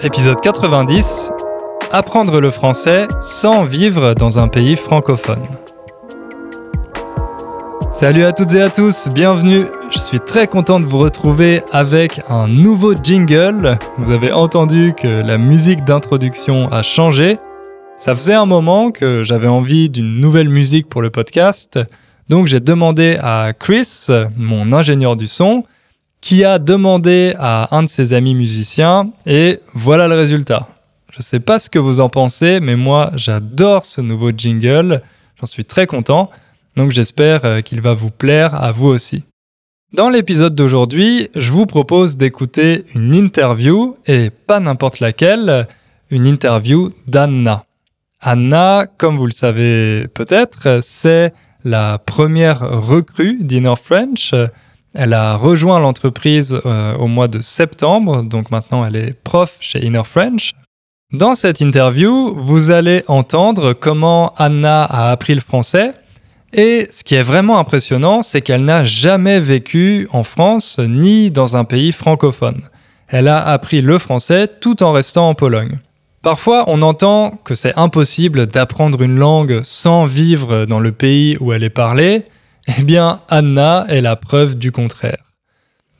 Épisode 90 Apprendre le français sans vivre dans un pays francophone. Salut à toutes et à tous, bienvenue. Je suis très content de vous retrouver avec un nouveau jingle. Vous avez entendu que la musique d'introduction a changé. Ça faisait un moment que j'avais envie d'une nouvelle musique pour le podcast. Donc j'ai demandé à Chris, mon ingénieur du son, qui a demandé à un de ses amis musiciens et voilà le résultat. Je ne sais pas ce que vous en pensez, mais moi j'adore ce nouveau jingle, j'en suis très content, donc j'espère euh, qu'il va vous plaire à vous aussi. Dans l'épisode d'aujourd'hui, je vous propose d'écouter une interview, et pas n'importe laquelle, une interview d'Anna. Anna, comme vous le savez peut-être, c'est la première recrue d'Inner French, elle a rejoint l'entreprise euh, au mois de septembre, donc maintenant elle est prof chez Inner French. Dans cette interview, vous allez entendre comment Anna a appris le français. Et ce qui est vraiment impressionnant, c'est qu'elle n'a jamais vécu en France ni dans un pays francophone. Elle a appris le français tout en restant en Pologne. Parfois, on entend que c'est impossible d'apprendre une langue sans vivre dans le pays où elle est parlée, eh bien, Anna est la preuve du contraire.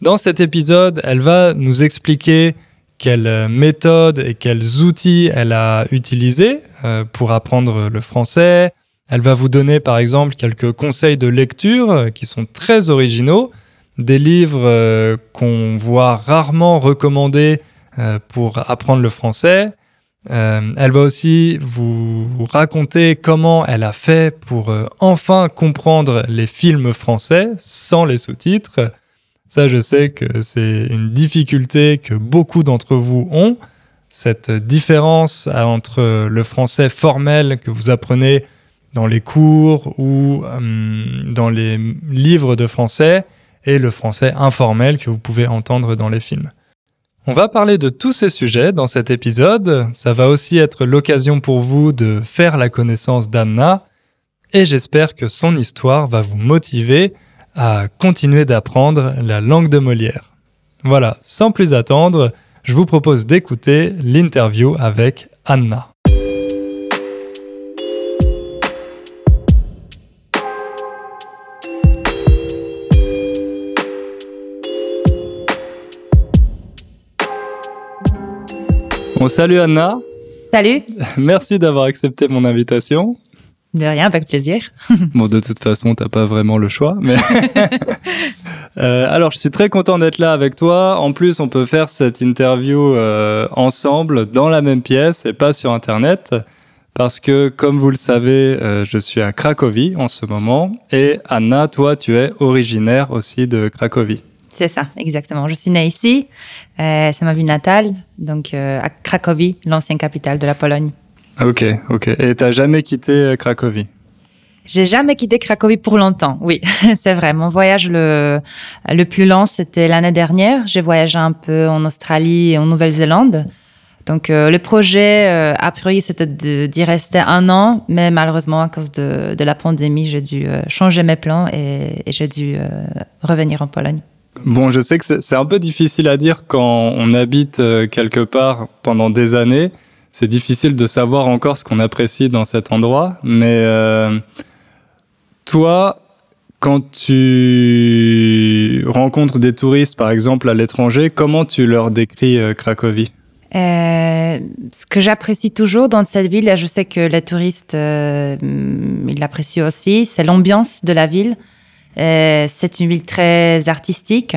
Dans cet épisode, elle va nous expliquer quelles méthodes et quels outils elle a utilisés euh, pour apprendre le français. Elle va vous donner par exemple quelques conseils de lecture qui sont très originaux, des livres euh, qu'on voit rarement recommandés euh, pour apprendre le français. Euh, elle va aussi vous raconter comment elle a fait pour euh, enfin comprendre les films français sans les sous-titres. Ça, je sais que c'est une difficulté que beaucoup d'entre vous ont. Cette différence entre le français formel que vous apprenez dans les cours ou euh, dans les livres de français et le français informel que vous pouvez entendre dans les films. On va parler de tous ces sujets dans cet épisode. Ça va aussi être l'occasion pour vous de faire la connaissance d'Anna et j'espère que son histoire va vous motiver à continuer d'apprendre la langue de Molière. Voilà, sans plus attendre, je vous propose d'écouter l'interview avec Anna. Bon, salut Anna. Salut. Merci d'avoir accepté mon invitation. De rien, avec plaisir. bon, de toute façon, t'as pas vraiment le choix. Mais euh, alors, je suis très content d'être là avec toi. En plus, on peut faire cette interview euh, ensemble dans la même pièce et pas sur Internet. Parce que, comme vous le savez, euh, je suis à Cracovie en ce moment. Et Anna, toi, tu es originaire aussi de Cracovie. C'est ça, exactement. Je suis née ici, euh, c'est ma ville natale, donc euh, à Cracovie, l'ancienne capitale de la Pologne. Ok, ok. Et t'as jamais quitté euh, Cracovie? J'ai jamais quitté Cracovie pour longtemps, oui, c'est vrai. Mon voyage le, le plus long, c'était l'année dernière. J'ai voyagé un peu en Australie et en Nouvelle-Zélande. Donc le projet, a priori, c'était d'y rester un an, mais malheureusement, à cause de, de la pandémie, j'ai dû changer mes plans et, et j'ai dû revenir en Pologne. Bon, je sais que c'est un peu difficile à dire quand on habite euh, quelque part pendant des années. C'est difficile de savoir encore ce qu'on apprécie dans cet endroit. Mais euh, toi, quand tu rencontres des touristes, par exemple, à l'étranger, comment tu leur décris euh, Cracovie? Ce que j'apprécie toujours dans cette ville, et je sais que les touristes, ils l'apprécient aussi, c'est l'ambiance de la ville. Euh, c'est une ville très artistique,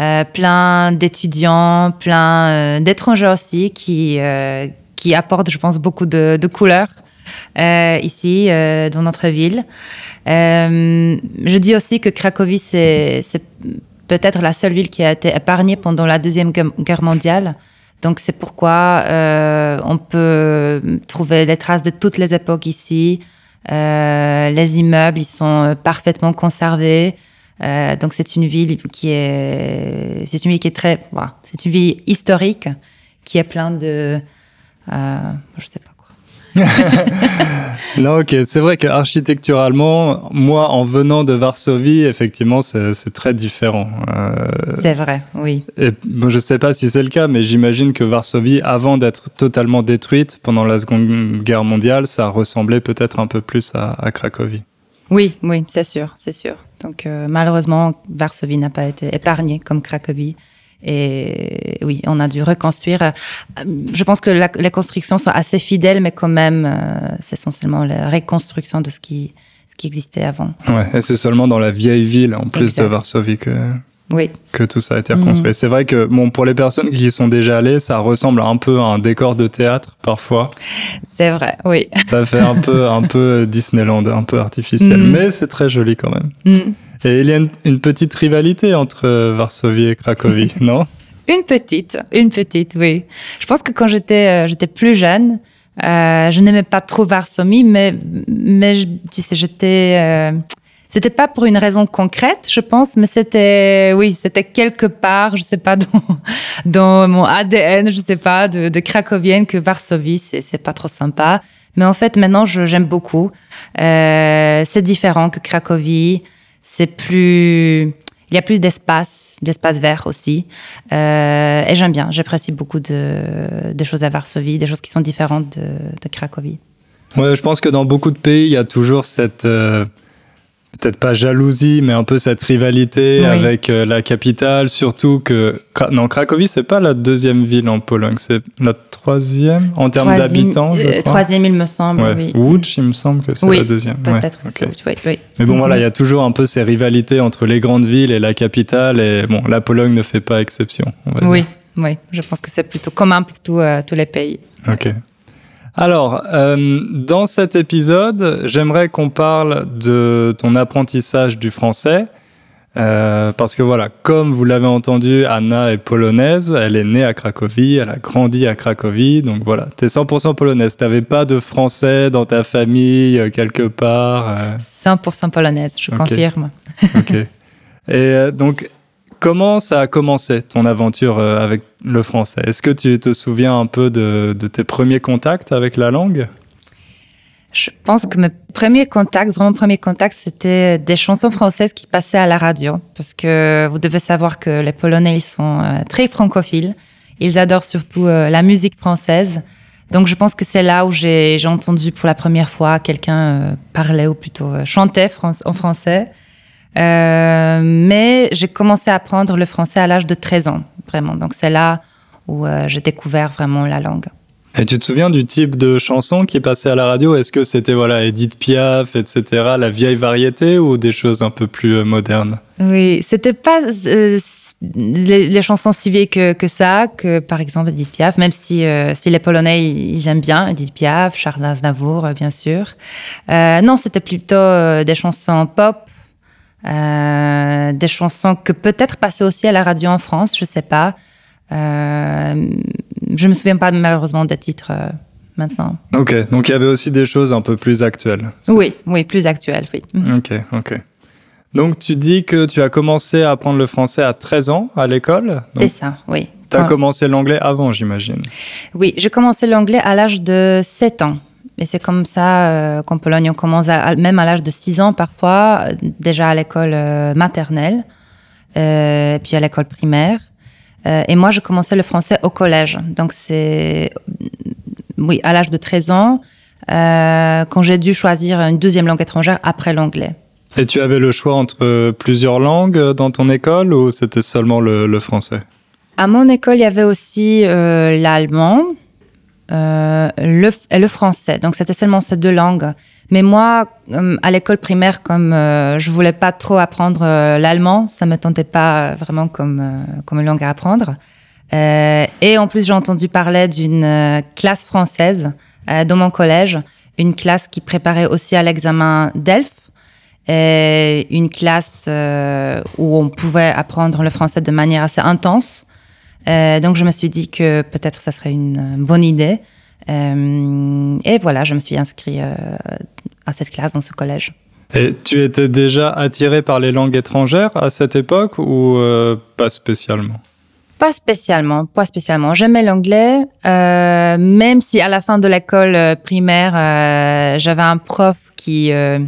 euh, plein d'étudiants, plein euh, d'étrangers aussi qui qui apportent, je pense, beaucoup de, de couleurs ici dans notre ville. je dis aussi que Cracovie c'est peut-être la seule ville qui a été épargnée pendant la deuxième guerre mondiale. Donc c'est pourquoi on peut trouver des traces de toutes les époques ici. Euh, les immeubles, ils sont euh, parfaitement conservés. Euh, donc c'est une ville qui est, c'est une ville qui est très, voilà, c'est une ville historique qui est plein de, je sais non, ok, c'est vrai qu'architecturalement, moi, en venant de Varsovie, effectivement, c'est très différent. Euh, c'est vrai, oui. Et, bon, je ne sais pas si c'est le cas, mais j'imagine que Varsovie, avant d'être totalement détruite pendant la Seconde Guerre mondiale, ça ressemblait peut-être un peu plus à, Cracovie. Oui, oui, c'est sûr, c'est sûr. Donc euh, malheureusement, Varsovie n'a pas été épargnée comme Cracovie. Et oui, on a dû reconstruire. Je pense que les constructions sont assez fidèles, mais quand même, euh, c'est essentiellement la reconstruction de ce qui, ce qui existait avant. Ouais, et c'est seulement dans la vieille ville, en plus de Varsovie, que, oui. que tout ça a été reconstruit. Mhm. C'est vrai que bon, pour les personnes qui y sont déjà allées, ça ressemble un peu à un décor de théâtre parfois. C'est vrai, oui. Ça fait un peu, un peu Disneyland, un peu artificiel, mhm. mais c'est très joli quand même. Mhm. Et il y a une, petite rivalité entre Varsovie et Cracovie, non? Une petite, une petite, oui. Je pense que quand j'étais euh, j'étais plus jeune, euh, je n'aimais pas trop Varsovie, mais mais tu sais, j'étais euh, c'était pas pour une raison concrète, je pense, mais c'était oui, c'était quelque part, je sais pas dans dans mon ADN, je sais pas, de, de cracovienne que Varsovie, c'est c'est pas trop sympa. Mais en fait, maintenant, j'aime beaucoup. c'est différent que Cracovie c'est plus il y a plus d'espace, d'espace vert aussi. Euh, et j'aime bien, j'apprécie beaucoup de, choses à Varsovie, des choses qui sont différentes de, de Cracovie. Ouais, je pense que dans beaucoup de pays, il y a toujours cette, euh, peut-être pas jalousie, mais un peu cette rivalité avec euh, la capitale, surtout que non, Cracovie c'est pas la deuxième ville en Pologne, c'est la troisième en termes d'habitants. Euh, troisième, il me semble. Oui. Łódź, il me semble que c'est la deuxième. Peut-être. Oui, Mais bon, voilà, il y a toujours un peu ces rivalités entre les grandes villes et la capitale, et bon, la Pologne ne fait pas exception. oui, oui, je pense que c'est plutôt commun pour euh, tous les pays. Ok. Alors, euh, dans cet épisode, j'aimerais qu'on parle de ton apprentissage du français. Euh, parce que voilà, comme vous l'avez entendu, Anna est polonaise, elle est née à Cracovie, elle a grandi à Cracovie, donc voilà, tu es 100% polonaise, t'avais pas de français dans ta famille euh, quelque part 100% polonaise, je confirme. ok. Et donc, Comment ça a commencé ton aventure euh, avec le français? Est-ce que tu te souviens un peu de, tes premiers contacts avec la langue? Je pense que mes premiers contacts, vraiment premiers contacts, c'était des chansons françaises qui passaient à la radio. Parce que vous devez savoir que les Polonais, ils sont euh, très francophiles. Ils adorent surtout euh, la musique française. Donc je pense que c'est là où j'ai entendu pour la première fois quelqu'un parler ou plutôt chanter en français. Euh, mais j'ai commencé à apprendre le français à l'âge de 13 ans, vraiment. Donc c'est là où euh, j'ai découvert vraiment la langue. Et tu te souviens du type de chanson qui passait à la radio? Est-ce que c'était voilà Edith Piaf, etc., la vieille variété ou des choses un peu plus euh, modernes? Oui, c'était pas les, chansons si vieilles que, que, ça, que par exemple Edith Piaf, même si, si les Polonais ils aiment bien Edith Piaf, Charles Aznavour, bien sûr. non, c'était plutôt des chansons pop euh, des chansons que peut-être passaient aussi à la radio en France, je sais pas. Euh, je me souviens pas malheureusement des titres euh, maintenant. Ok, donc il y avait aussi des choses un peu plus actuelles. Oui, oui, plus actuelles, oui. Mhm. Ok, ok. Donc tu dis que tu as commencé à apprendre le français à 13 ans à l'école C'est ça, oui. Tu as commencé l'anglais avant, j'imagine. Oui, j'ai commencé l'anglais à l'âge de 7 ans. Et c'est comme ça euh, qu'en Pologne, on commence même à l'âge de 6 ans parfois, déjà à l'école euh, maternelle, euh, puis à l'école primaire. et moi, je commençais le français au collège. Donc c'est, oui, à l'âge de 13 ans, quand j'ai dû choisir une deuxième langue étrangère après l'anglais. Et tu avais le choix entre plusieurs langues dans ton école ou c'était seulement le, le français? À mon école, il y avait aussi l'allemand, euh, le, et le français. Donc c'était seulement ces deux langues. Mais moi, euh, à l'école primaire, comme euh, je voulais pas trop apprendre l'allemand, ça me tentait pas vraiment comme comme langue à apprendre. et en plus, j'ai entendu parler d'une classe française dans mon collège, une classe qui préparait aussi à l'examen DELF, une classe où on pouvait apprendre le français de manière assez intense. Euh, donc je me suis dit que peut-être ça serait une bonne idée. Euh, et voilà, je me suis inscrite euh, à cette classe dans ce collège. Et tu étais déjà attiré par les langues étrangères à cette époque ou pas spécialement? Pas spécialement, pas spécialement. J'aimais l'anglais, euh, même si à la fin de l'école euh, primaire, euh, j'avais un prof qui euh,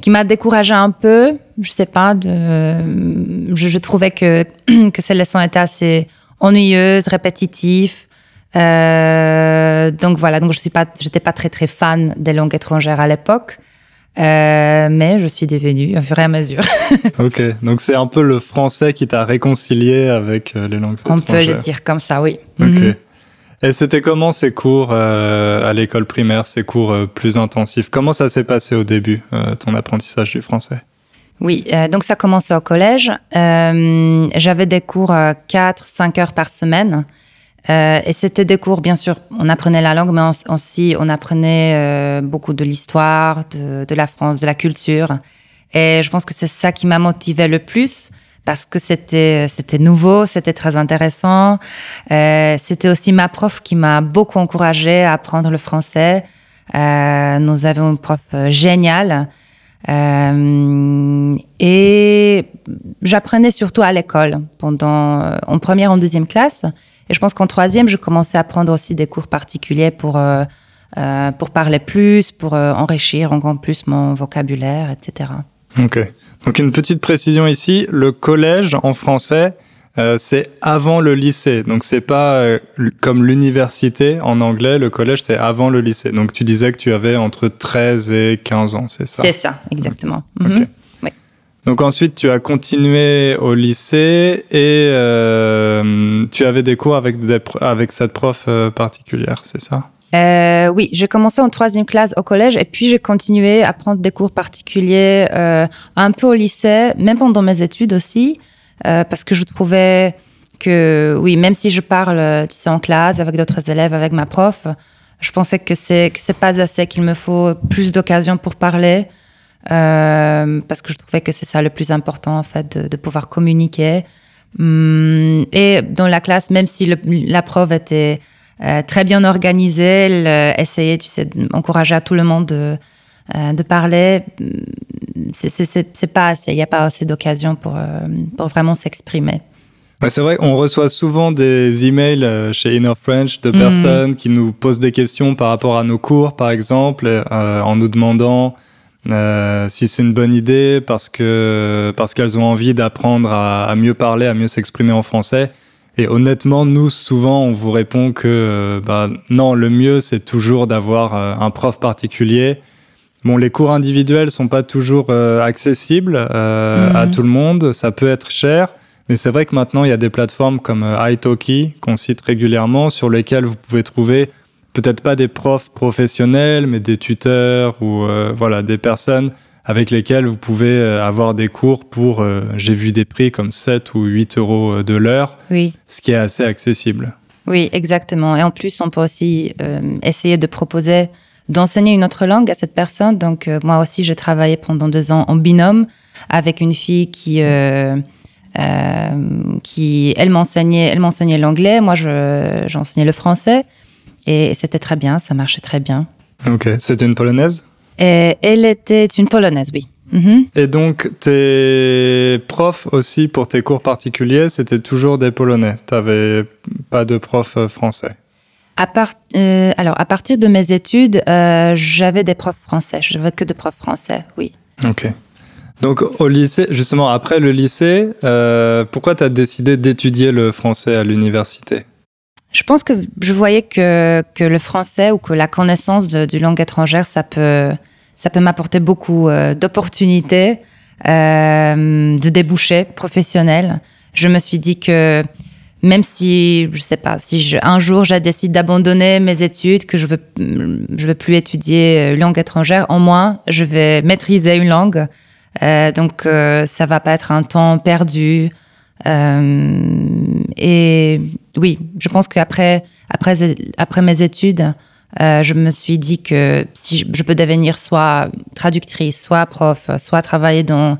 qui m'a découragé un peu. Je sais pas, de, je, je trouvais que que ces leçons étaient assez ennuyeuses, répétitives. Euh, donc voilà, donc je suis pas, j'étais pas très très fan des langues étrangères à l'époque. Euh, mais je suis devenue au fur et à mesure. ok, donc c'est un peu le français qui t'a réconcilié avec euh, les langues étrangères. On peut le dire comme ça, oui. Ok. Mhm. Et c'était comment ces cours euh, à l'école primaire, ces cours euh, plus intensifs? Comment ça s'est passé au début, euh, ton apprentissage du français? Oui, euh, donc ça commençait au collège. Euh, J'avais des cours 4-5 heures par semaine. Euh, et c'était des cours, bien sûr, on apprenait la langue, mais aussi on apprenait euh, beaucoup de l'histoire, de, de la France, de la culture. Et je pense que c'est ça qui m'a motivé le plus parce que c'était c'était nouveau, c'était très intéressant. Euh, c'était aussi ma prof qui m'a beaucoup encouragée à apprendre le français. Euh, nous avions une prof euh, géniale. Euh, et j'apprenais surtout à l'école pendant euh, en première, en deuxième classe. Et je pense qu'en troisième, je commençais à prendre aussi des cours particuliers pour euh, euh, pour parler plus, pour enrichir encore plus mon vocabulaire, etc. Ok. Donc une petite précision ici, le collège en français, euh, c'est avant le lycée. Donc c'est pas euh, comme l'université en anglais, le collège c'est avant le lycée. Donc tu disais que tu avais entre 13 et 15 ans, c'est ça? C'est ça, exactement. Mhm. Donc ensuite tu as continué au lycée et euh, tu avais des cours avec, des pr- avec cette prof particulière, c'est ça? Euh, oui, j'ai commencé en troisième classe au collège et puis j'ai continué à prendre des cours particuliers euh, un peu au lycée, même pendant mes études aussi, euh, parce que je trouvais que, oui, même si je parle, euh, tu sais, en classe avec d'autres élèves, avec ma prof, je pensais que c'est que c'est pas assez, qu'il me faut plus d'occasions pour parler, euh, parce que je trouvais que c'est ça le plus important en fait, de, pouvoir communiquer. Hum, et dans la classe, même si la prof était très bien organisée, elle essayait, tu sais, d'encourager à tout le monde de, euh, de parler. Hum, C'est- pas assez, il n'y a pas assez d'occasions pour, euh, pour vraiment s'exprimer. Ouais, c'est vrai qu'on reçoit souvent des emails euh, chez Inner French de Mhm. personnes qui nous posent des questions par rapport à nos cours, par exemple, euh, en nous demandant euh, si c'est une bonne idée parce que parce qu'elles ont envie d'apprendre à, à mieux parler, à mieux s'exprimer en français. Et honnêtement, nous souvent, on vous répond que euh, bah, non, le mieux c'est toujours d'avoir un prof particulier. Bon, les cours individuels sont pas toujours euh, accessibles euh, Mhm. à tout le monde. Ça peut être cher. Mais c'est vrai que maintenant, il y a des plateformes comme euh, Italki qu'on cite régulièrement sur lesquelles vous pouvez trouver peut-être pas des profs professionnels, mais des tuteurs ou euh, voilà des personnes avec lesquelles vous pouvez avoir des cours pour, j'ai vu des prix comme 7 ou 8 euros de l'heure, Oui. ce qui est assez accessible. Oui, exactement. Et en plus, on peut aussi essayer de proposer d'enseigner une autre langue à cette personne. Donc, euh, moi aussi, j'ai travaillé pendant deux ans en binôme avec une fille qui, euh, euh, qui elle m'enseignait, elle m'enseignait l'anglais. Moi, je, j'enseignais le français. Et c'était très bien, ça marchait très bien. Ok, c'était une polonaise? Et elle était une polonaise, oui. Mhm. Et donc, tes profs aussi pour tes cours particuliers, c'était toujours des polonais? T'avais pas de prof euh, français? À part, euh, alors, à partir de mes études, euh, j'avais des profs français. Je n'avais que des profs français, oui. Ok. Donc au lycée, justement après le lycée, euh, pourquoi tu as décidé d'étudier le français à l'université? Je pense que je voyais que, que le français ou que la connaissance de, du langue étrangère, ça peut, ça peut m'apporter beaucoup d'opportunités, de débouchés professionnels. Je me suis dit que même si, je sais pas, si un jour je décide d'abandonner mes études, que je veux, je veux plus étudier euh, langue étrangère, au moins je vais maîtriser une langue. Euh, donc euh, ça va pas être un temps perdu. Euh, et oui, je pense qu'après après, après mes études, je me suis dit que si je, peux devenir soit traductrice, soit prof, soit travailler dans,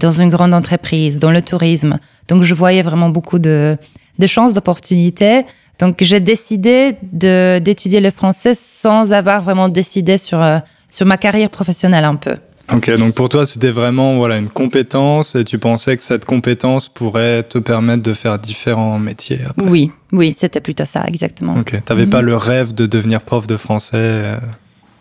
dans une grande entreprise, dans le tourisme. Donc je voyais vraiment beaucoup de, de chances, d'opportunités. Donc j'ai décidé d'étudier le français sans avoir vraiment décidé sur, euh, sur ma carrière professionnelle un peu. Ok, donc pour toi, c'était vraiment voilà une compétence et tu pensais que cette compétence pourrait te permettre de faire différents métiers. Après. Oui, oui, c'était plutôt ça, exactement. Ok, t'avais pas le rêve de devenir prof de français euh,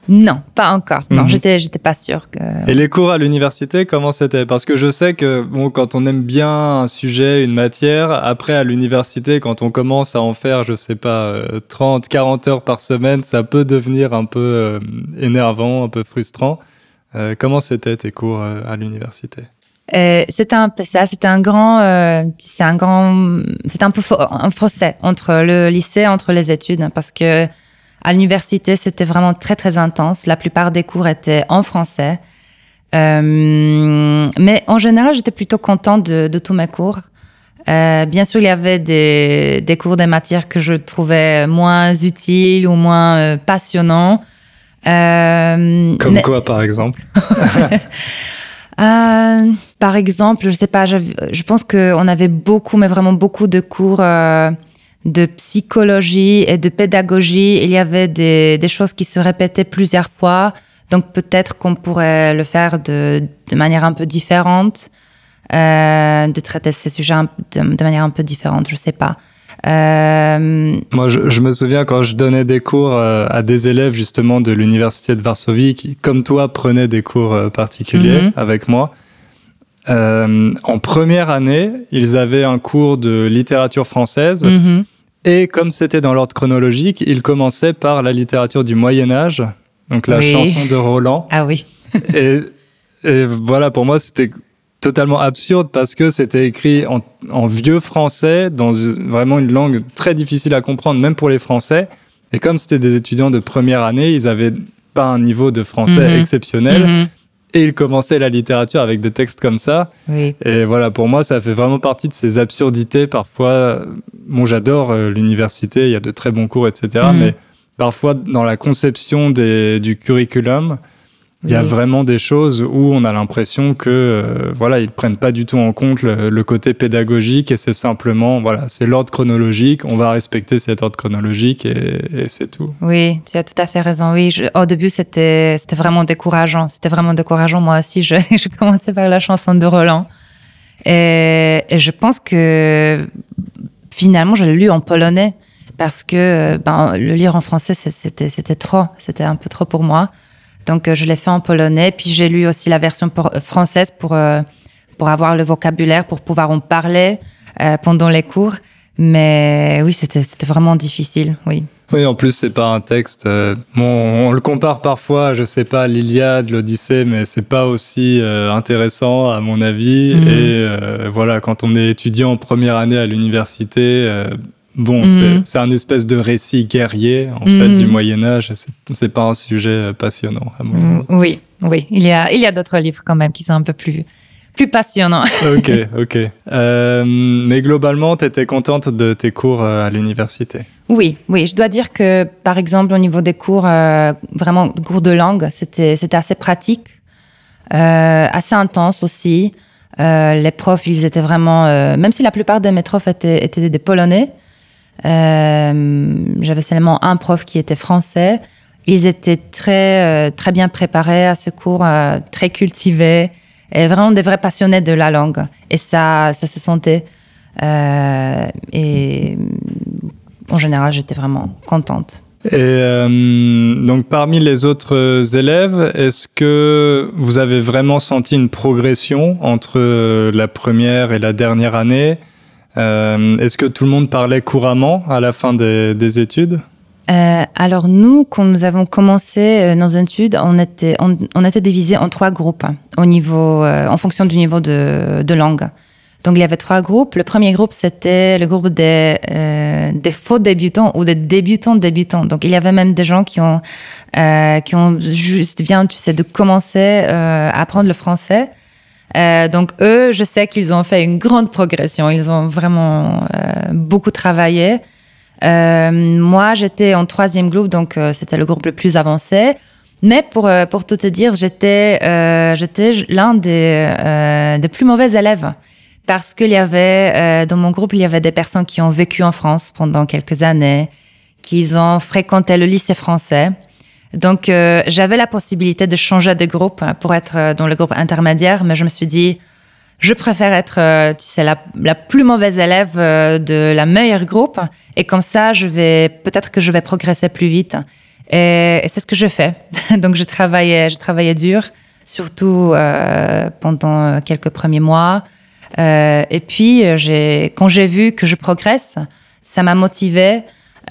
Non, pas encore. Non, Mhm. j'étais, j'étais pas sûre que. Et les cours à l'université, comment c'était? Parce que je sais que bon, quand on aime bien un sujet, une matière, après à l'université, quand on commence à en faire, je sais pas, euh, 30, 40 heures par semaine, ça peut devenir un peu euh, énervant, un peu frustrant. Euh, comment c'était tes cours euh, à l'université? Euh, c'était un peu ça, c'était un grand, euh, c'est un grand, c'était un peu un fossé entre le lycée, entre les études, parce que à l'université c'était vraiment très très intense. La plupart des cours étaient en français, Euh, mais en général j'étais plutôt contente de, de tous mes cours. Euh, bien sûr, il y avait des, des cours, des matières que je trouvais moins utiles ou moins euh, passionnants. Euh, Comme mais- quoi, par exemple par exemple, je sais pas, je, je pense qu'on avait beaucoup, mais vraiment beaucoup de cours de psychologie et de pédagogie. Il y avait des, des choses qui se répétaient plusieurs fois. Donc peut-être qu'on pourrait le faire de, de manière un peu différente, euh, de traiter ces sujets de, de manière un peu différente, je sais pas. Euh, Moi, je, je me souviens quand je donnais des cours euh, à des élèves justement de l'université de Varsovie qui, comme toi, prenaient des cours particuliers Mhm. avec moi. Euh, en première année, ils avaient un cours de littérature française mhm. Et comme c'était dans l'ordre chronologique, ils commençaient par la littérature du Moyen Âge, donc la Oui. chanson de Roland. Ah oui. et, et voilà, pour moi, c'était totalement absurde parce que c'était écrit en, en vieux français, dans vraiment une langue très difficile à comprendre, même pour les Français. Et comme c'était des étudiants de première année, ils avaient pas un niveau de français Mhm. exceptionnel. Mhm. Et ils commençaient la littérature avec des textes comme ça. Oui. Et voilà, pour moi, ça fait vraiment partie de ces absurdités. Parfois, bon, j'adore euh, l'université, il y a de très bons cours, etc. Mhm. Mais parfois, dans la conception des, du curriculum, il y a vraiment des choses où on a l'impression que, euh, voilà, ils prennent pas du tout en compte le, le côté pédagogique et c'est simplement, voilà, c'est l'ordre chronologique, on va respecter cet ordre chronologique et, et c'est tout. Oui, tu as tout à fait raison. Oui, je- au début, c'était c'était vraiment décourageant. C'était vraiment décourageant. Moi aussi, je, je commençais par la chanson de Roland. Et, et je pense que finalement, je l'ai lu en polonais parce que ben, le lire en français, c'était c'était trop. C'était un peu trop pour moi. Donc, euh, je l'ai fait en polonais. Puis, j'ai lu aussi la version euh, française pour, euh, pour avoir le vocabulaire, pour pouvoir en parler pendant les cours. Mais oui, c'était vraiment difficile, oui. Oui, en plus, c'est pas un texte. euh, bon, on le compare parfois, je sais pas, l'Iliade, l'Odyssée, mais c'est pas aussi euh, intéressant à mon avis. Mhm. Et euh, voilà, quand on est étudiant en première année à l'université, bon, Mhm. c'est- un espèce de récit guerrier en fait Mhm. du Moyen Âge. c'est- pas un sujet passionnant à mon Oui, oui. Il y a, il y a d'autres livres quand même qui sont un peu plus, plus passionnants. Ok, ok. Euh, mais globalement, t'étais contente de tes cours euh, à l'université? Oui, oui. Je dois dire que, par exemple, au niveau des cours, euh, vraiment cours de langue, c'était, c'était assez pratique, euh, assez intense aussi. Euh, les profs, ils étaient vraiment, euh, même si la plupart de mes profs étaient, étaient des Polonais, j'avais seulement un prof qui était français. Ils étaient très, euh, très bien préparés à ce cours, euh, très cultivés, et vraiment des vrais passionnés de la langue. Et ça, ça se sentait. Euh, et en général, j'étais vraiment contente. Et euh, donc parmi les autres élèves, est-ce que vous avez vraiment senti une progression entre euh, la première et la dernière année? Euh, Est-ce que tout le monde parlait couramment à la fin des, des études? Euh, alors nous, quand nous avons commencé euh, nos études, on était, on, était divisé en trois groupes hein, au niveau, euh, en fonction du niveau de, langue. Donc il y avait trois groupes. Le premier groupe, c'était le groupe des, euh, faux débutants ou des débutants débutants. Donc il y avait même des gens qui ont, euh, qui ont juste bien, tu sais, de commencer euh, à apprendre le français. Euh, donc eux, je sais qu'ils ont fait une grande progression. Ils ont vraiment euh, beaucoup travaillé. Euh, moi, j'étais en troisième groupe, donc euh, c'était le groupe le plus avancé. Mais pour, euh, pour tout te dire, j'étais euh, j'étais l'un des, des plus mauvais élèves. Parce qu'il y avait, dans mon groupe, il y avait des personnes qui ont vécu en France pendant quelques années, qui ont fréquenté le lycée français. Donc, euh, j'avais la possibilité de changer de groupe pour être dans le groupe intermédiaire, mais je me suis dit, je préfère être, tu sais, la, la, plus mauvaise élève de la meilleure groupe, et comme ça, je vais peut-être que je vais progresser plus vite. Et, c'est ce que je fais. Donc, je travaillais, je travaillais dur, surtout pendant quelques premiers mois. Euh, et puis, quand j'ai vu que je progresse, ça m'a motivé.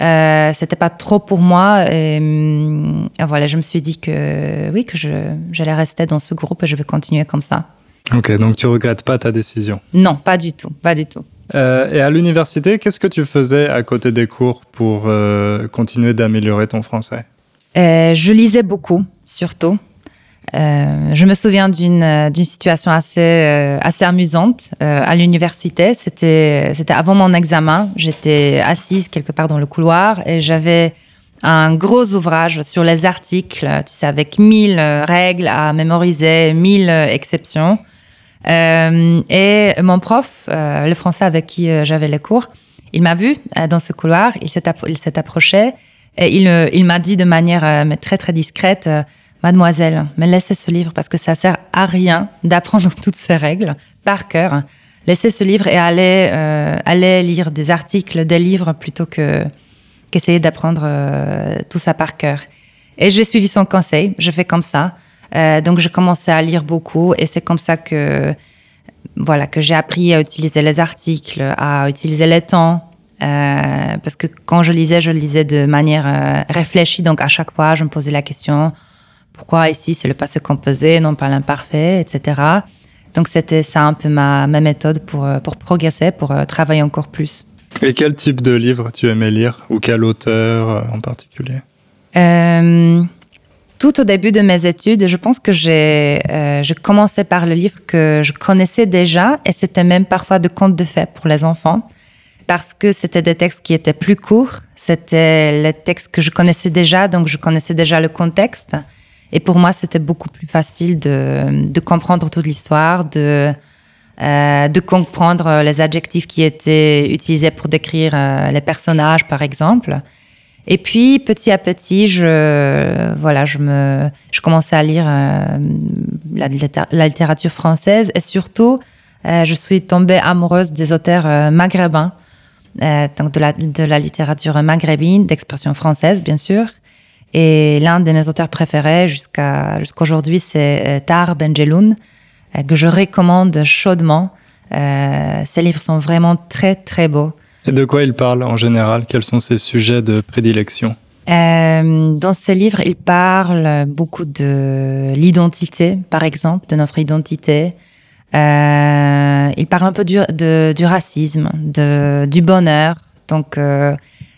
Euh, c'était pas trop pour moi. Et, et, voilà, je me suis dit que oui, que je, j'allais rester dans ce groupe et je vais continuer comme ça. Ok, donc tu regrettes pas ta décision? Non, pas du tout, pas du tout. Euh, et à l'université, qu'est-ce que tu faisais à côté des cours pour euh, continuer d'améliorer ton français? Euh, Je lisais beaucoup, surtout. Euh, je me souviens d'une euh, situation assez euh, assez amusante à l'université. C'était avant mon examen. J'étais assise quelque part dans le couloir et j'avais un gros ouvrage sur les articles, tu sais, avec mille règles à mémoriser, mille exceptions. Et mon prof, le français avec qui j'avais les cours, il m'a vu dans ce couloir. Il s'est s'est approché et il il m'a dit de manière très très discrète. Mademoiselle, mais laissez ce livre parce que ça sert à rien d'apprendre toutes ces règles par cœur. Laissez ce livre et allez, euh, allez lire des articles, des livres plutôt que qu'essayer d'apprendre euh, tout ça par cœur. Et j'ai suivi son conseil, je fais comme ça. Euh, donc je commençais à lire beaucoup et c'est comme ça que voilà que j'ai appris à utiliser les articles, à utiliser les temps. Parce que quand je lisais, je lisais de manière réfléchie. Donc à chaque fois, je me posais la question pourquoi ici c'est le passé composé, non pas l'imparfait, etc. Donc c'était ça un peu ma, ma méthode pour, euh, pour progresser, pour euh, travailler encore plus. Et quel type de livre tu aimais lire ou quel auteur euh, en particulier? Euh, Tout au début de mes études, je pense que j'ai euh, commencé par le livre que je connaissais déjà et c'était même parfois de contes de fées pour les enfants parce que c'était des textes qui étaient plus courts, c'était les textes que je connaissais déjà, donc je connaissais déjà le contexte. Et pour moi, c'était beaucoup plus facile de, comprendre toute l'histoire, de, euh, comprendre les adjectifs qui étaient utilisés pour décrire euh, les personnages, par exemple. Et puis, petit à petit, je, voilà, je, me, je commençais à lire euh, la, la, littérature française et surtout, euh, je suis tombée amoureuse des auteurs euh, maghrébins, euh, donc de la, de la littérature maghrébine, d'expression française, bien sûr. Et l'un de mes auteurs préférés jusqu'à jusqu'aujourd'hui, c'est Tar Benjeloun, que je recommande chaudement. Euh, ces livres sont vraiment très, très beaux. Et de quoi il parle en général? Quels sont ses sujets de prédilection? Euh, Dans ces livres, il parle beaucoup de l'identité, par exemple, de notre identité. Euh, il parle un peu du, de, du racisme, de, du bonheur. Donc, euh,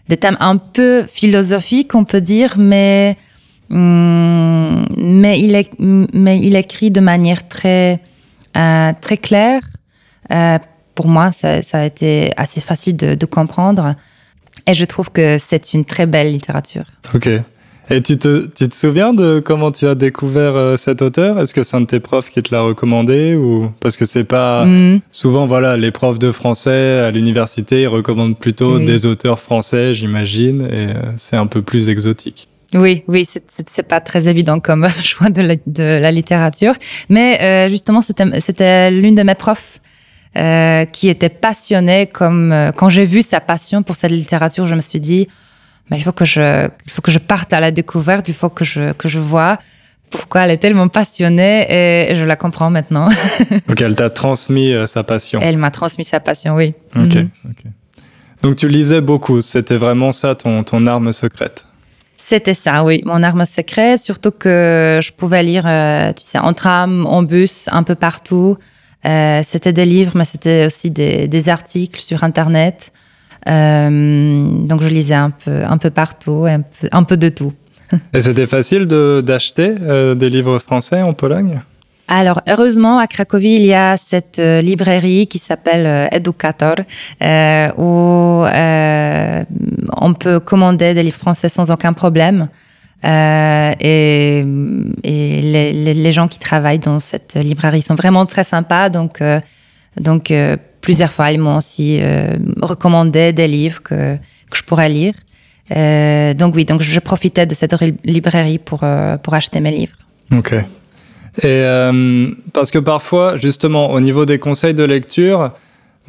des thèmes un peu philosophiques, on peut dire, mais, hum, mais, il, écrit de manière très, euh, très claire. Euh, pour moi, ça, ça, a été assez facile de, de, comprendre. Et je trouve que c'est une très belle littérature. Ok. Et tu te, tu te souviens de comment tu as découvert euh, cet auteur? Est-ce que c'est un de tes profs qui te l'a recommandé ou parce que c'est pas mmh. souvent voilà les profs de français à l'université ils recommandent plutôt mmh. des auteurs français j'imagine et euh, c'est un peu plus exotique. Oui, oui, c'est pas très évident comme choix de la, de la littérature, mais euh, justement c'était l'une de mes profs euh, qui était passionnée comme euh, quand j'ai vu sa passion pour cette littérature, je me suis dit mais il faut que je, il faut que je parte à la découverte, il faut que je, que je vois pourquoi elle est tellement passionnée et je la comprends maintenant. ok, elle t'a transmis euh, sa passion. Elle m'a transmis sa passion, oui. Ok, mm -hmm. ok. Donc tu lisais beaucoup, c'était vraiment ça ton, ton arme secrète C'était ça, oui, mon arme secrète, surtout que je pouvais lire, euh, tu sais, en tram, en bus, un peu partout. Euh, c'était des livres, mais c'était aussi des, des, articles sur Internet. Euh, donc je lisais un peu, un peu partout, un peu, un peu de tout. Et c'était facile d'acheter euh, des livres français en Pologne? Alors, heureusement, à Cracovie, il y a cette euh, librairie qui s'appelle euh, Educator, euh, où on peut commander des livres français sans aucun problème. Et, et les, les, les, gens qui travaillent dans cette librairie sont vraiment très sympas. Donc, donc plusieurs fois, ils m'ont aussi recommandé des livres que, que je pourrais lire. donc oui, donc je profitais de cette librairie pour, pour acheter mes livres. Ok. Et parce que parfois, justement, au niveau des conseils de lecture,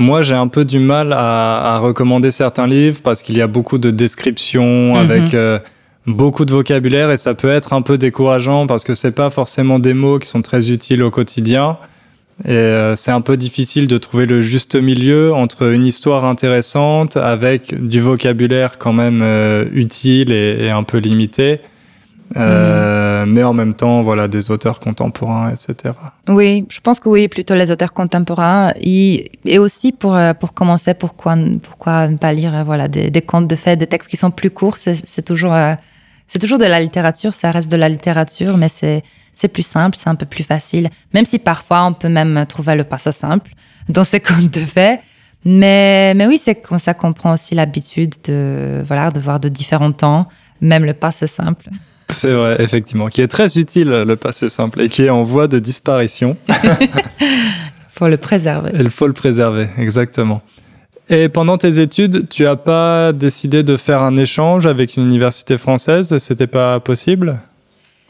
moi, j'ai un peu du mal à, recommander certains livres parce qu'il y a beaucoup de descriptions mhm. avec euh, beaucoup de vocabulaire et ça peut être un peu décourageant parce que c'est pas forcément des mots qui sont très utiles au quotidien. Et euh, c'est un peu difficile de trouver le juste milieu entre une histoire intéressante avec du vocabulaire quand même euh, utile et, un peu limité. Euh, mais en même temps, voilà, des auteurs contemporains, etc. Oui, je pense que oui, plutôt les auteurs contemporains. Et, aussi, pour, pour commencer, pourquoi, pourquoi ne pas lire voilà, des, des contes de fées, des textes qui sont plus courts C'est toujours, c'est toujours de la littérature, ça reste de la littérature, mais c'est c'est plus simple, c'est un peu plus facile. Même si parfois, on peut même trouver le passé simple dans ces contes de fées. Mais, mais oui, c'est comme ça qu'on prend aussi l'habitude de, voilà, de voir de différents temps, même le passé simple. C'est vrai, effectivement, qui est très utile, le passé simple, et qui est en voie de disparition. Il faut le préserver. Il faut le préserver, exactement. Et pendant tes études, tu n'as pas décidé de faire un échange avec une université française? C'était pas possible?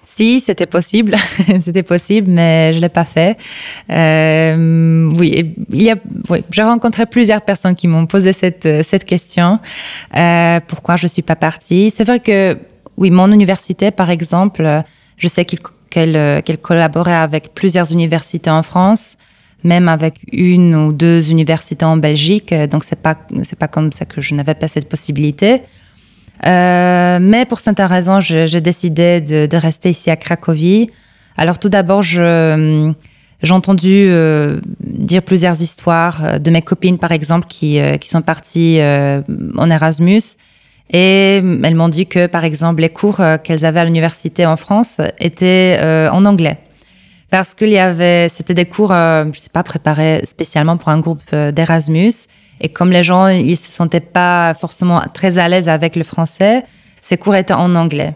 Si, c'était possible, c'était possible, mais je l'ai pas fait. Euh, oui, il y a, oui, j'ai rencontré plusieurs personnes qui m'ont posé cette cette question. Euh, pourquoi je suis pas partie C'est vrai que oui, mon université, par exemple, euh, je sais euh, qu'elle collaborait avec plusieurs universités en France, même avec une ou deux universités en Belgique. Euh, donc, c'est pas, pas comme ça que je n'avais pas cette possibilité. mais pour certaines raisons, j'ai décidé de, rester ici à Cracovie. Alors, tout d'abord, je, j'ai entendu dire plusieurs histoires de mes copines, par exemple, qui, qui sont parties en Erasmus et elles m'ont dit que, par exemple, les cours euh, qu'elles avaient à l'université en France étaient euh, en anglais. Parce qu'il y avait, c'était des cours, euh, je sais pas, préparés spécialement pour un groupe d'Erasmus. Et comme les gens, ils se sentaient pas forcément très à l'aise avec le français, ces cours étaient en anglais.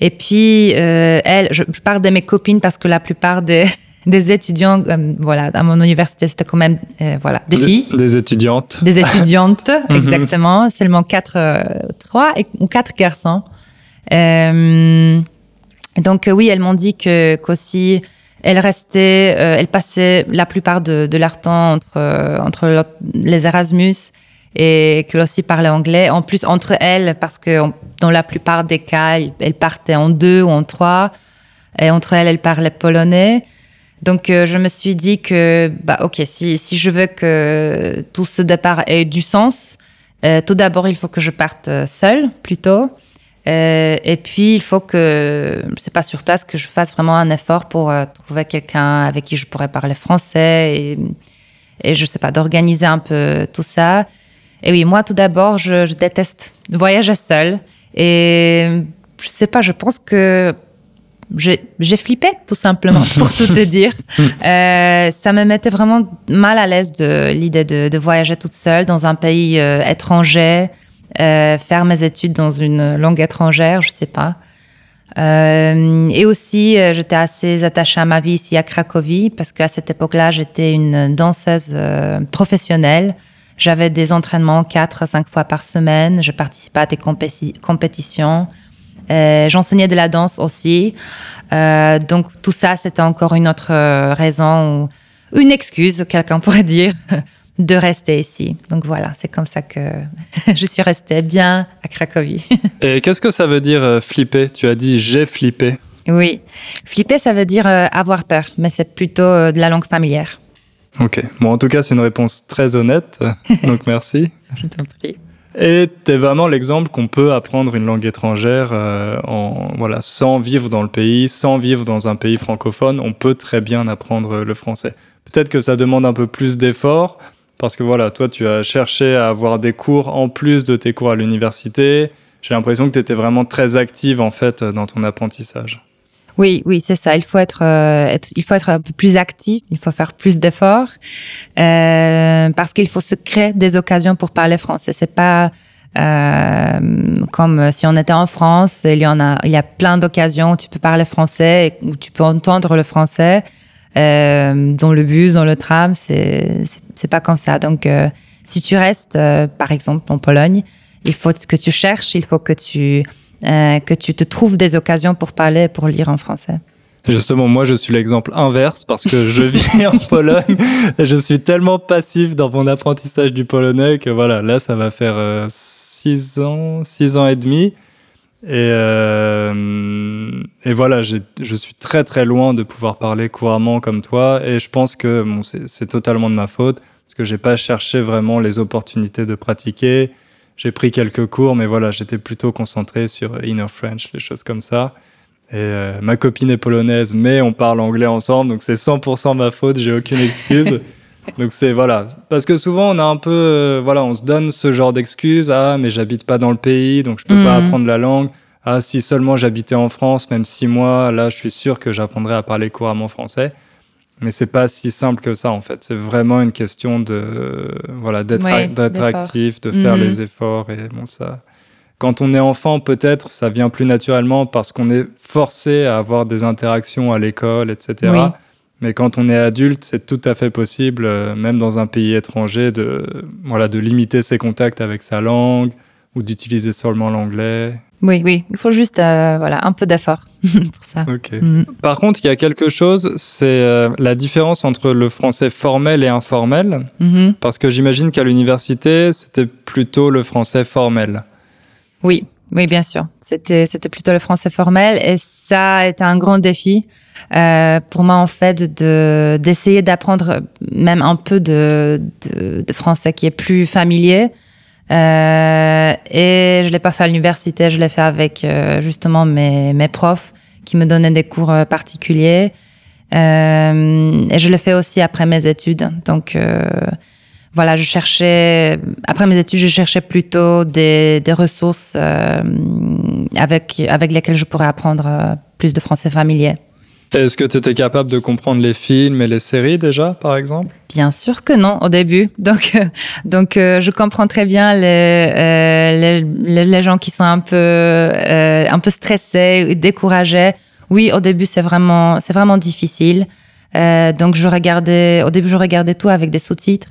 Et puis, elles, je, je parle de mes copines parce que la plupart des, des étudiants, euh, voilà, à mon université, c'était quand même, euh, voilà, des filles? Des, étudiantes. Des étudiantes, mhm. exactement. Seulement quatre, euh, trois ou quatre garçons. donc oui, elles m'ont dit que qu'aussi elles restaient, elles passaient la plupart de, de leur temps entre entre les Erasmus et qu'elles aussi parlaient anglais. En plus entre elles, parce que dans la plupart des cas, elles partaient en deux ou en trois. Et entre elles, elles parlaient polonais. Donc, euh, je me suis dit que, bah, ok, si, si je veux que tout ce départ ait du sens, euh, tout d'abord, il faut que je parte euh, seule, plutôt. Et puis, il faut que, c'est pas sur place, que je fasse vraiment un effort pour trouver quelqu'un avec qui je pourrais parler français et, et je sais pas, d'organiser un peu tout ça. Et oui, moi, tout d'abord, je, je déteste voyager seule. Et je sais pas, je pense que j'ai flippé tout simplement pour tout te dire. Euh, ça me mettait vraiment mal à l'aise de l'idée de, voyager toute seule dans un pays euh, étranger, euh, faire mes études dans une langue étrangère, je sais pas. et aussi, j'étais assez attachée à ma vie ici à Cracovie parce qu'à cette époque-là, j'étais une danseuse professionnelle. J'avais des entraînements quatre, cinq fois par semaine. Je participais à des compétitions. Euh, j'enseignais de la danse aussi. Euh, donc tout ça, c'était encore une autre euh, raison ou une excuse, quelqu'un pourrait dire, de rester ici. Donc voilà, c'est comme ça que je suis restée bien à Cracovie. Et qu'est-ce que ça veut dire flipper? Tu as dit j'ai flippé. Oui, flipper, ça veut dire avoir peur, mais c'est plutôt de la langue familière. Ok, bon en tout cas c'est une réponse très honnête, donc merci. je t'en prie. Et es vraiment l'exemple qu'on peut apprendre une langue étrangère euh, en voilà sans vivre dans le pays, sans vivre dans un pays francophone, on peut très bien apprendre le français. Peut-être que ça demande un peu plus d'efforts parce que voilà, toi tu as cherché à avoir des cours en plus de tes cours à l'université. J'ai l'impression que tu étais vraiment très active en fait dans ton apprentissage. Oui, oui, c'est ça. Il faut être, euh, il faut être un peu plus actif. Il faut faire plus d'efforts euh, parce qu'il faut se créer des occasions pour parler français. C'est pas euh, comme si on était en France. Il y en a, il y a plein d'occasions où tu peux parler français où tu peux entendre le français dans le bus, dans le tram. C'est, c'est pas comme ça. Donc, euh, si tu restes, euh, par exemple, en Pologne, Il faut que tu cherches, il faut que tu, que tu te trouves des occasions pour parler, pour lire en français. Justement, moi, je suis l'exemple inverse parce que je vis en Pologne et je suis tellement passif dans mon apprentissage du polonais que voilà, là, ça va faire euh, six ans, six ans et demi. Et, euh, et voilà, je suis très très loin de pouvoir parler couramment comme toi. Et je pense que bon, c'est totalement de ma faute parce que j'ai pas cherché vraiment les opportunités de pratiquer. J'ai pris quelques cours, mais voilà, j'étais plutôt concentré sur Inner French, les choses comme ça. Et euh, ma copine est polonaise, mais on parle anglais ensemble, donc c'est 100% ma faute, j'ai aucune excuse. donc c'est voilà, parce que souvent on a un peu, euh, voilà, on se donne ce genre d'excuses. Ah, mais j'habite pas dans le pays, donc je peux pas mhm. apprendre la langue. Ah, si seulement j'habitais en France, même six mois, là, je suis sûr que j'apprendrais à parler couramment français. Mais c'est pas si simple que ça en fait. C'est vraiment une question de voilà d'être actif, de faire mhm. les efforts et bon ça quand on est enfant, peut-être, ça vient plus naturellement parce qu'on est forcé à avoir des interactions à l'école, etc. Mais quand on est adulte, c'est tout à fait possible, euh, même dans un pays étranger, de, voilà, de limiter ses contacts avec sa langue ou d'utiliser seulement l'anglais. Oui, oui, il faut juste euh, voilà, un peu d'effort pour ça. Mm. Par contre, il y a quelque chose, c'est euh, la différence entre le français formel et informel. Mm-hmm. Parce que j'imagine qu'à l'université, c'était plutôt le français formel. Oui, oui, bien sûr. C'était, c'était plutôt le français formel et ça a été un grand défi euh, pour moi en fait de d'essayer d'apprendre même un peu de, de, français qui est plus familier. Euh, et je l'ai pas fait à l'université, je l'ai fait avec euh, justement mes, mes profs qui me donnaient des cours particuliers. et je le fais aussi après mes études. Donc voilà, je cherchais, après mes études, je cherchais plutôt des, des ressources euh, avec, avec lesquelles je pourrais apprendre euh, plus de français familier. Est-ce que tu étais capable de comprendre les films et les séries déjà, par exemple? Bien sûr que non, au début. Donc, euh, donc je comprends très bien les, les, les, gens qui sont un peu, un peu stressés, découragés. Oui, au début, c'est vraiment, c'est vraiment difficile. donc, je regardais, au début, je regardais tout avec des sous-titres.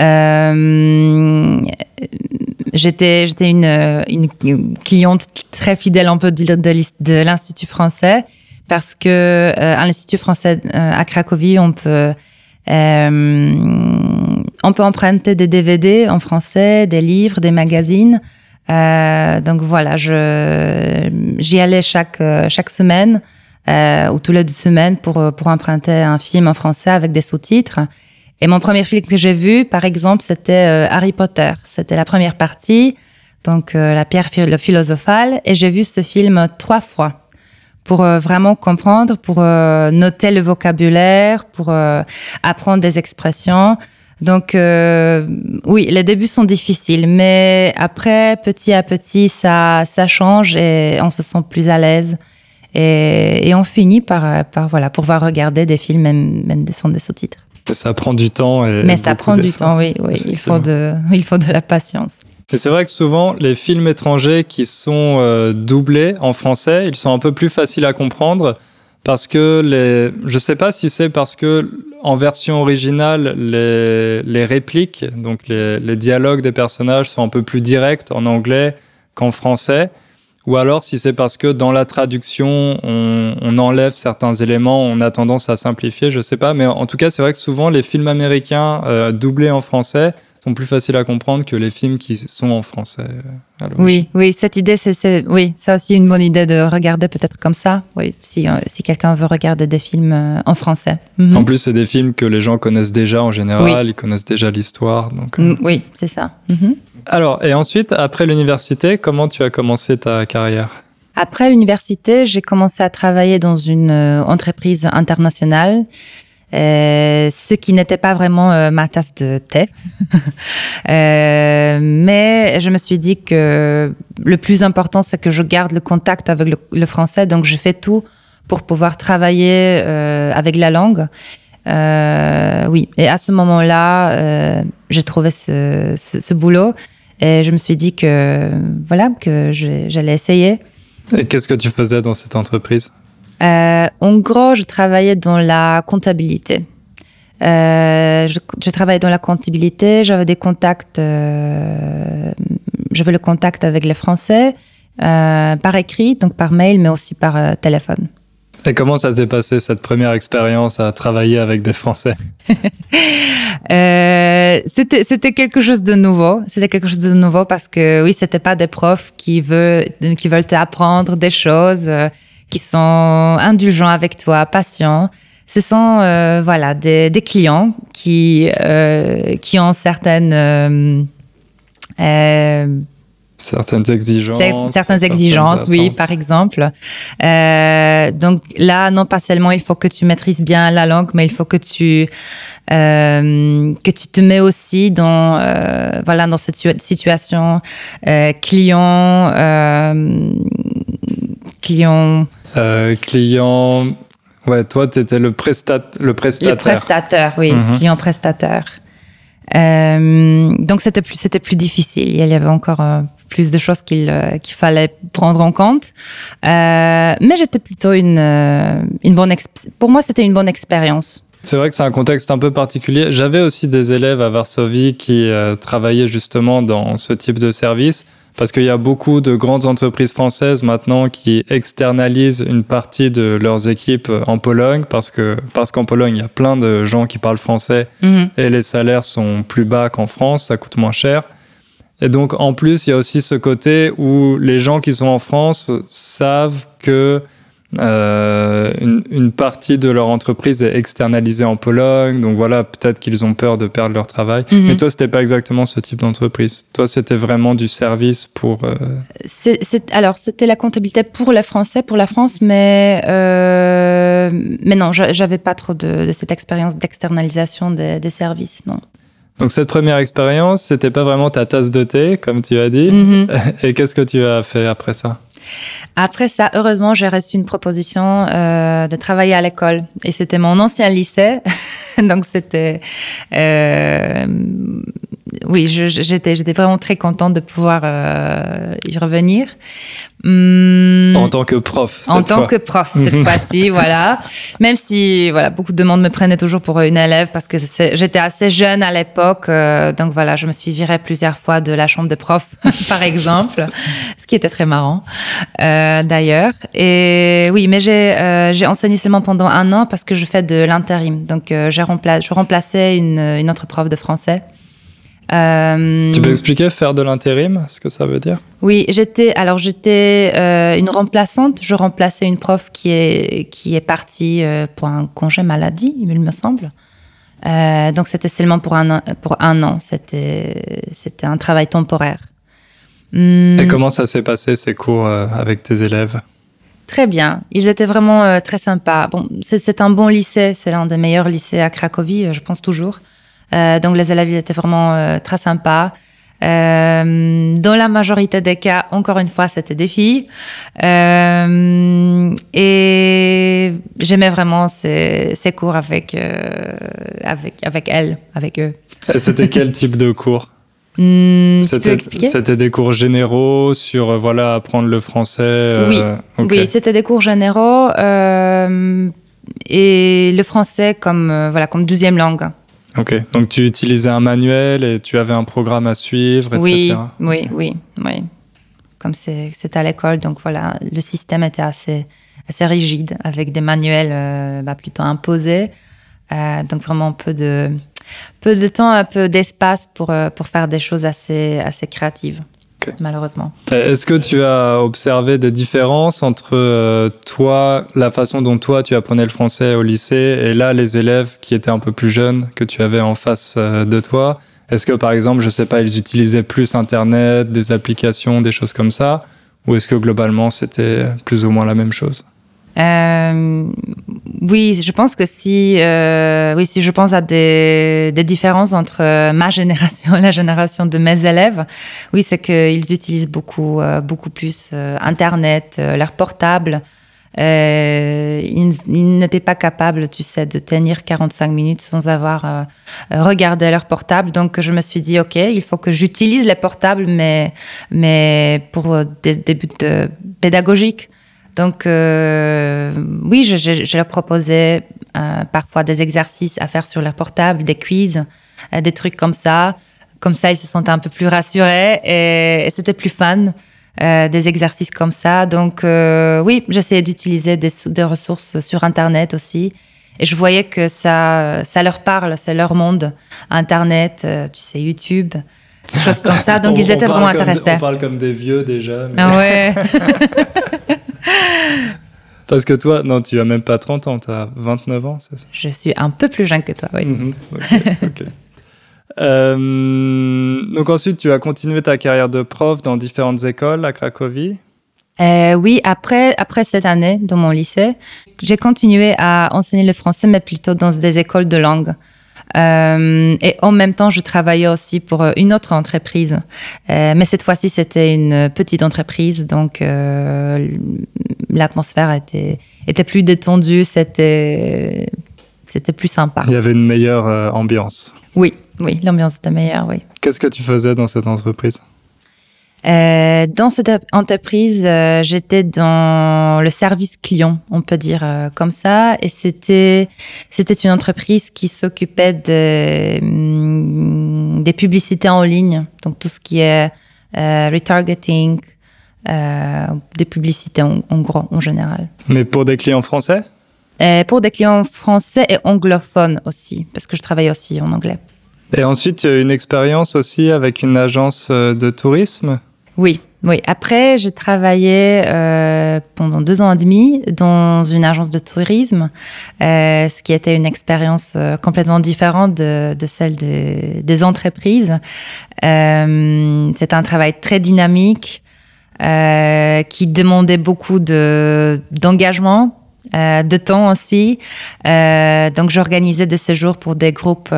Euh, j'étais une, cliente très fidèle un peu de, l'Institut français parce que euh, à l'Institut français euh, à Cracovie, on peut on peut emprunter des DVD en français, des livres, des magazines. donc voilà, j'y allais chaque chaque semaine ou tous les deux semaines pour pour emprunter un film en français avec des sous-titres. Et mon premier film que j'ai vu, par exemple, c'était euh, Harry Potter. C'était la première partie, donc euh, la pierre philosophale. Et j'ai vu ce film trois fois pour euh, vraiment comprendre, pour noter le vocabulaire, pour apprendre des expressions. Donc oui, les débuts sont difficiles, mais après, petit à petit, ça, ça change et on se sent plus à l'aise. Et, on finit par, par voilà, pouvoir regarder des films, même, même des sons des sous-titres. Ça prend du temps. Et Mais ça prend du temps, oui. oui. Il, faut de, il faut de la patience. Et c'est vrai que souvent, les films étrangers qui sont euh, doublés en français, ils sont un peu plus faciles à comprendre parce que les, je sais pas si c'est parce que en version originale, les, les répliques, donc les, les dialogues des personnages sont un peu plus directs en anglais qu'en français ou alors si c'est parce que dans la traduction, on, enlève certains éléments, on a tendance à simplifier, je sais pas. Mais en tout cas, c'est vrai que souvent, les films américains euh, doublés en français sont plus faciles à comprendre que les films qui sont en français. Euh, oui, oui, cette idée, c'est, oui, c'est aussi une bonne idée de regarder peut-être comme ça. Oui, si, euh, si quelqu'un veut regarder des films en français. Mhm. En plus, c'est des films que les gens connaissent déjà en général, ils connaissent déjà l'histoire. Donc, mm, Oui, c'est ça. Mhm. Alors, et ensuite, après l'université, comment tu as commencé ta carrière? Après l'université, j'ai commencé à travailler dans une euh, entreprise internationale. Euh, ce qui n'était pas vraiment euh, ma tasse de thé. mais je me suis dit que le plus important, c'est que je garde le contact avec le, français. Donc, je fais tout pour pouvoir travailler avec la langue. oui, et à ce moment-là, j'ai trouvé ce, ce, boulot et je me suis dit que, voilà, que j'allais essayer. Et qu'est-ce que tu faisais dans cette entreprise? Euh, En gros, je travaillais dans la comptabilité. Euh, je, travaillais dans la comptabilité, j'avais des contacts, euh, veux le contact avec les Français par écrit, donc par mail, mais aussi par téléphone. Et comment ça s'est passé cette première expérience à travailler avec des Français? Euh, C'était c'était quelque chose de nouveau. C'était quelque chose de nouveau parce que oui, c'était pas des profs qui veulent qui veulent t'apprendre des choses, euh, qui sont indulgents avec toi, patients. Ce sont euh, voilà des, des, clients qui euh, qui ont certaines euh, Certaines exigences. Certaines exigences, oui, par exemple. Euh, donc là, non pas seulement il faut que tu maîtrises bien la langue, mais il faut que tu euh, que tu te mets aussi dans euh, voilà dans cette situation euh, client euh, client. Ouais, toi, tu étais le, prestat le prestataire. Le prestataire, oui, mhm. client prestataire. donc c'était plus c'était plus difficile. Il y avait encore plus de choses qu'il euh, qu'il fallait prendre en compte. Euh, mais j'étais plutôt une, euh, une bonne... Pour moi, c'était une bonne expérience. C'est vrai que c'est un contexte un peu particulier. J'avais aussi des élèves à Varsovie qui travaillaient justement dans ce type de service parce qu'il y a beaucoup de grandes entreprises françaises maintenant qui externalisent une partie de leurs équipes en Pologne parce que parce qu'en Pologne il y a plein de gens qui parlent français mhm. et les salaires sont plus bas qu'en France, ça coûte moins cher. Et donc, en plus, il y a aussi ce côté où les gens qui sont en France savent que euh, une, une, partie de leur entreprise est externalisée en Pologne. Donc voilà, peut-être qu'ils ont peur de perdre leur travail. Mhm. Mais toi, c'était pas exactement ce type d'entreprise. Toi, c'était vraiment du service pour. Euh... Alors, c'était la comptabilité pour les Français, pour la France, mais euh, mais non, j'avais pas trop de, de cette expérience d'externalisation des, des services, non. Donc cette première expérience, c'était pas vraiment ta tasse de thé, comme tu as dit. Mhm. Et qu'est-ce que tu as fait après ça? Après ça, heureusement, j'ai reçu une proposition euh, de travailler à l'école. Et c'était mon ancien lycée. Donc c'était... Euh, oui, j'étais vraiment très contente de pouvoir euh, y revenir. Hmm. en tant que prof. en tant que prof cette fois-ci, voilà. Même si voilà beaucoup de monde me prenait toujours pour une élève parce que j'étais assez jeune à l'époque, euh, donc voilà, je me suis virée plusieurs fois de la chambre de prof, par exemple, ce qui était très marrant euh, d'ailleurs. Et oui, mais j'ai euh, j'ai enseigné seulement pendant un an parce que je fais de l'intérim, donc j'ai je remplaçais une, une autre prof de français. Euh, tu peux expliquer faire de l'intérim, ce que ça veut dire? Oui, j'étais alors j'étais euh, une remplaçante. Je remplaçais une prof qui est qui est partie euh, pour un congé maladie, il me semble. donc c'était seulement pour un pour un an. C'était c'était un travail temporaire. Et hmm. comment ça s'est passé ces cours avec tes élèves? Très bien. Ils étaient vraiment très sympas. Bon, c'est un bon lycée. C'est l'un des meilleurs lycées à Cracovie, je pense toujours. Euh, donc les élèves étaient vraiment euh, très sympas. Euh, dans la majorité des cas, encore une fois, c'était des filles. Euh, et j'aimais vraiment ces, ces, cours avec, euh, avec, avec elles, avec eux. C'était quel type de cours? Hmm, C'était des cours généraux sur voilà apprendre le français. oui, oui c'était des cours généraux et le français comme voilà comme deuxième langue. Ok, donc tu utilisais un manuel et tu avais un programme à suivre, etc. Oui, oui, oui, oui. Comme c'est à l'école, donc voilà, le système était assez, assez rigide, avec des manuels euh, bah, plutôt imposés. Euh, donc vraiment peu de, peu de temps, un peu d'espace pour, euh, pour faire des choses assez, assez créatives malheureusement. Est-ce que tu as observé des différences entre euh, toi, la façon dont toi tu apprenais le français au lycée, et là les élèves qui étaient un peu plus jeunes que tu avais en face euh, de toi? Est-ce que par exemple, je sais pas, ils utilisaient plus Internet, des applications, des choses comme ça? Ou est-ce que globalement c'était plus ou moins la même chose? euh, oui, je pense que si, euh, oui, si je pense à des, des, différences entre ma génération et la génération de mes élèves, oui, c'est qu'ils utilisent beaucoup, euh, beaucoup plus euh, Internet, euh, leur portable. Euh, ils, ils n'étaient pas capables, tu sais, de tenir 45 minutes sans avoir regardé leur portable. Donc, je me suis dit, OK, il faut que j'utilise les portables, mais, mais pour des, des buts pédagogiques. Donc, euh, oui, je, je, je, leur proposais euh, parfois des exercices à faire sur leur portable, des quiz, euh, des trucs comme ça, Comme ça, ils se sentaient un peu plus rassurés et, c'était plus fun. des exercices comme ça. Donc oui, j'essayais d'utiliser des, des, ressources sur Internet aussi. Et je voyais que ça, ça leur parle, c'est leur monde. Internet, tu sais, YouTube des choses comme ça. Donc, ils étaient vraiment intéressés. on parle comme des vieux déjà. Ah ouais. Parce que toi, non, tu as même pas 30 ans, tu as 29 ans, c'est ça? Je suis un peu plus jeune que toi, oui. Mhm, euh, donc ensuite, tu as continué ta carrière de prof dans différentes écoles à Cracovie? Euh, oui, après, après cette année dans mon lycée, j'ai continué à enseigner le français, mais plutôt dans des écoles de langue. Euh, et en même temps, je travaillais aussi pour euh, une autre entreprise. Euh, mais cette fois-ci, c'était une petite entreprise, donc l'atmosphère était, était plus détendue, c'était, c'était plus sympa. Il y avait une meilleure ambiance. Oui, oui, l'ambiance était meilleure, oui. Qu'est-ce que tu faisais dans cette entreprise? Euh, dans cette entreprise, euh, j'étais dans le service client, on peut dire euh, comme ça, et c'était c'était une entreprise qui s'occupait de, mm, des publicités en ligne, donc tout ce qui est retargeting, des publicités en, en, gros en général. Mais pour des clients français? Pour des clients français et anglophones aussi, parce que je travaille aussi en anglais. Et ensuite, une expérience aussi avec une agence de tourisme? Oui, oui. Après, j'ai travaillé euh, pendant deux ans et demi dans une agence de tourisme, euh, ce qui était une expérience euh, complètement différente de, celle des entreprises. C'était un travail très dynamique qui demandait beaucoup d'engagement. de temps aussi. donc, j'organisais des séjours pour des groupes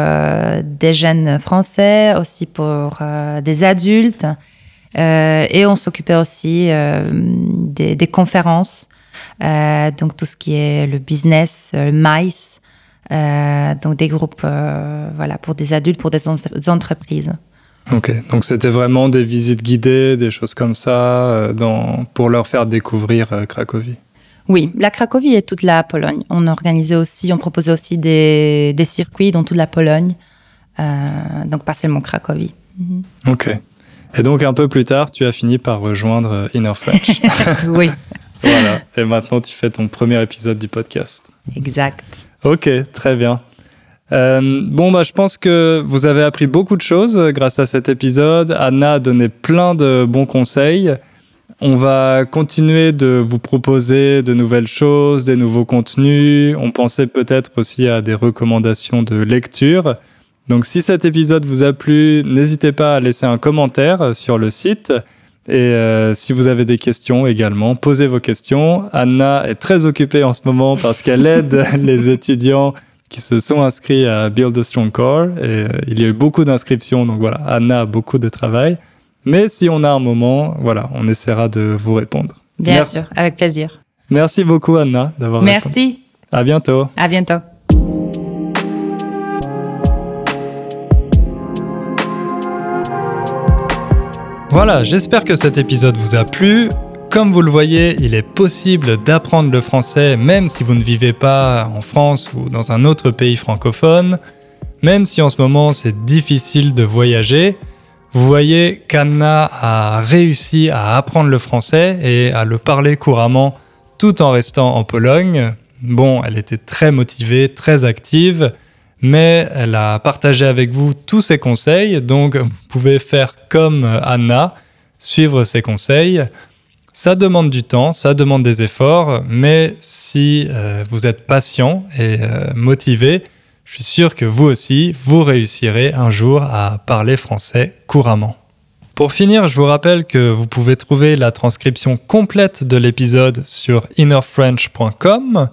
des jeunes français, aussi pour des adultes. Euh, et on s'occupait aussi euh, des, des, conférences, euh, donc tout ce qui est le business, le MICE, donc des groupes voilà, pour des adultes, pour des, entreprises. Ok, donc c'était vraiment des visites guidées, des choses comme ça, dans, pour leur faire découvrir Cracovie. Oui, la Cracovie et toute la Pologne. On organisait aussi, on proposait aussi des, des circuits dans toute la Pologne, donc pas seulement Cracovie. Ok. Et donc un peu plus tard, tu as fini par rejoindre euh, Inner French. oui. voilà. Et maintenant, tu fais ton premier épisode du podcast. Exact. Ok, très bien. Euh, bon, bah, je pense que vous avez appris beaucoup de choses euh, grâce à cet épisode. Anna a donné plein de bons conseils. On va continuer de vous proposer de nouvelles choses, des nouveaux contenus. On pensait peut-être aussi à des recommandations de lecture. Donc si cet épisode vous a plu, n'hésitez pas à laisser un commentaire sur le site. Et euh, si vous avez des questions également, posez vos questions. Anna est très occupée en ce moment parce qu'elle aide les étudiants qui se sont inscrits à Build a Strong Core. Et euh, il y a eu beaucoup d'inscriptions, donc voilà, Anna a beaucoup de travail. Mais si on a un moment, voilà, on essaiera de vous répondre. Bien sûr, avec plaisir. Merci beaucoup Anna d'avoir Merci. Répondu. À bientôt. À bientôt. Voilà, j'espère que cet épisode vous a plu. Comme vous le voyez, il est possible d'apprendre le français même si vous ne vivez pas en France ou dans un autre pays francophone, même si en ce moment c'est difficile de voyager. Vous voyez qu'Anna a réussi à apprendre le français et à le parler couramment tout en restant en Pologne. Bon, elle était très motivée, très active mais elle a partagé avec vous tous ses conseils, donc vous pouvez faire comme Anna, suivre ses conseils. Ça demande du temps, ça demande des efforts, mais si euh, vous êtes patient et euh, motivé, je suis sûr que vous aussi, vous réussirez un jour à parler français couramment. Pour finir, je vous rappelle que vous pouvez trouver la transcription complète de l'épisode sur innerfrench.com.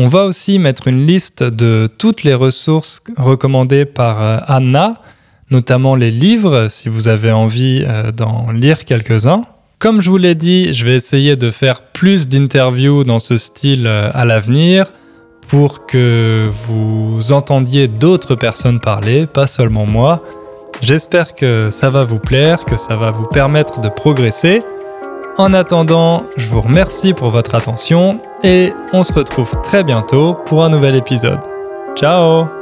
On va aussi mettre une liste de toutes les ressources recommandées par euh, Anna, notamment les livres, si vous avez envie euh, d'en lire quelques-uns. Comme je vous l'ai dit, je vais essayer de faire plus d'interviews dans ce style euh, à l'avenir pour que vous entendiez d'autres personnes parler, pas seulement moi. J'espère que ça va vous plaire, que ça va vous permettre de progresser. En attendant, je vous remercie pour votre attention et on se retrouve très bientôt pour un nouvel épisode. Ciao